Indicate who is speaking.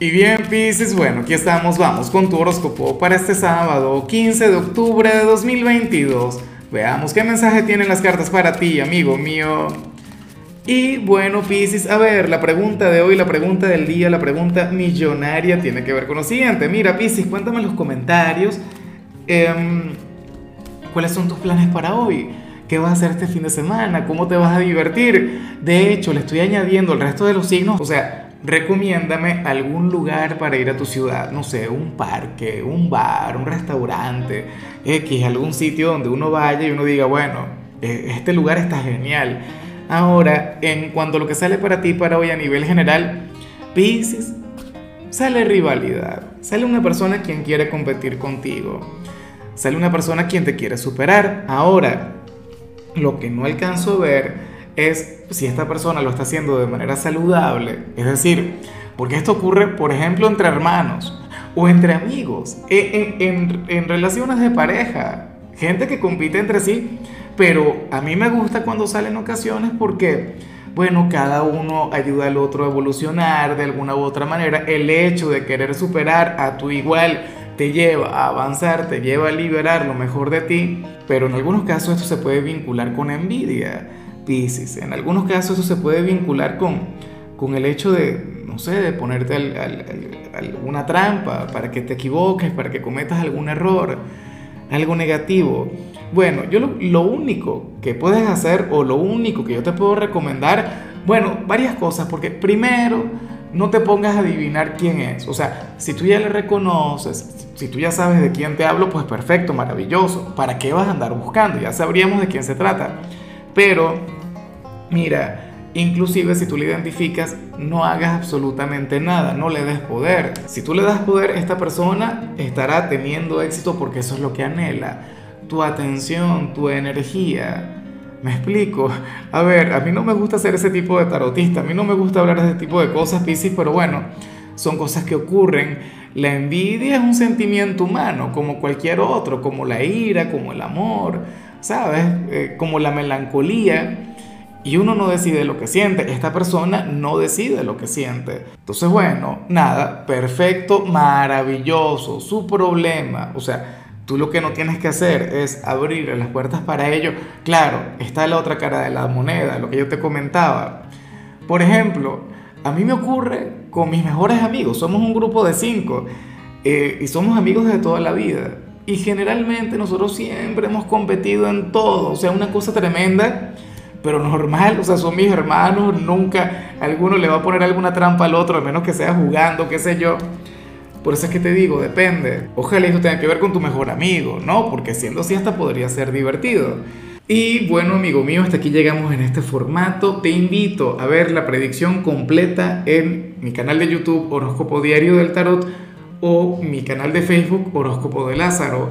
Speaker 1: Y bien, Pisces, bueno, aquí estamos, vamos con tu horóscopo para este sábado, 15 de octubre de 2022. Veamos qué mensaje tienen las cartas para ti, amigo mío. Y bueno, Pisces, a ver, la pregunta de hoy, la pregunta del día, la pregunta millonaria tiene que ver con lo siguiente. Mira, Pisces, cuéntame en los comentarios em, cuáles son tus planes para hoy. ¿Qué vas a hacer este fin de semana? ¿Cómo te vas a divertir? De hecho, le estoy añadiendo el resto de los signos, o sea, recomiéndame algún lugar para ir a tu ciudad, no sé, un parque, un bar, un restaurante, X, algún sitio donde uno vaya y uno diga, bueno, eh, este lugar está genial. Ahora, en cuanto a lo que sale para ti para hoy a nivel general, Pisces, sale rivalidad, sale una persona quien quiere competir contigo, sale una persona quien te quiere superar. Ahora, lo que no alcanzo a ver es si esta persona lo está haciendo de manera saludable, es decir, porque esto ocurre, por ejemplo, entre hermanos o entre amigos, e, en, en, relaciones de pareja, gente que compite entre sí, pero a mí me gusta cuando salen ocasiones porque, bueno, cada uno ayuda al otro a evolucionar de alguna u otra manera. El hecho de querer superar a tu igual te lleva a avanzar, te lleva a liberar lo mejor de ti, pero en algunos casos esto se puede vincular con envidia Pisces. En algunos casos eso se puede vincular con, con el hecho de, no sé, de ponerte alguna trampa para que te equivoques, para que cometas algún error, algo negativo. Bueno, yo lo, lo, único que puedes hacer o lo único que yo te puedo recomendar, bueno, varias cosas, porque primero, no te pongas a adivinar quién es. O sea, si tú ya le reconoces, si tú ya sabes de quién te hablo, pues perfecto, maravilloso. ¿Para qué vas a andar buscando? Ya sabríamos de quién se trata. Pero Mira, inclusive si tú le identificas, no hagas absolutamente nada, no le des poder. Si tú le das poder, esta persona estará teniendo éxito porque eso es lo que anhela. Tu atención, tu energía. Me explico. A ver, a mí no me gusta ser ese tipo de tarotista, a mí no me gusta hablar de ese tipo de cosas, Piscis, pero bueno, son cosas que ocurren. La envidia es un sentimiento humano, como cualquier otro, como la ira, como el amor, ¿sabes? Eh, como la melancolía y uno no decide lo que siente, esta persona no decide lo que siente. Entonces, bueno, nada, perfecto, maravilloso, su problema, o sea, tú lo que no tienes que hacer es abrir las puertas para ello. Claro, está la otra cara de la moneda, lo que yo te comentaba. Por ejemplo, a mí me ocurre con mis mejores amigos, somos un grupo de cinco eh, y somos amigos de toda la vida. Y generalmente nosotros siempre hemos competido en todo, o sea, una cosa tremenda pero normal, o sea, son mis hermanos, nunca alguno le va a poner alguna trampa al otro, a menos que sea jugando, qué sé yo. Por eso es que te digo, depende. Ojalá eso tenga que ver con tu mejor amigo, ¿no? Porque siendo así hasta podría ser divertido. Y bueno, amigo mío, hasta aquí llegamos en este formato. Te invito a ver la predicción completa en mi canal de YouTube Horóscopo Diario del Tarot o mi canal de Facebook Horóscopo de Lázaro.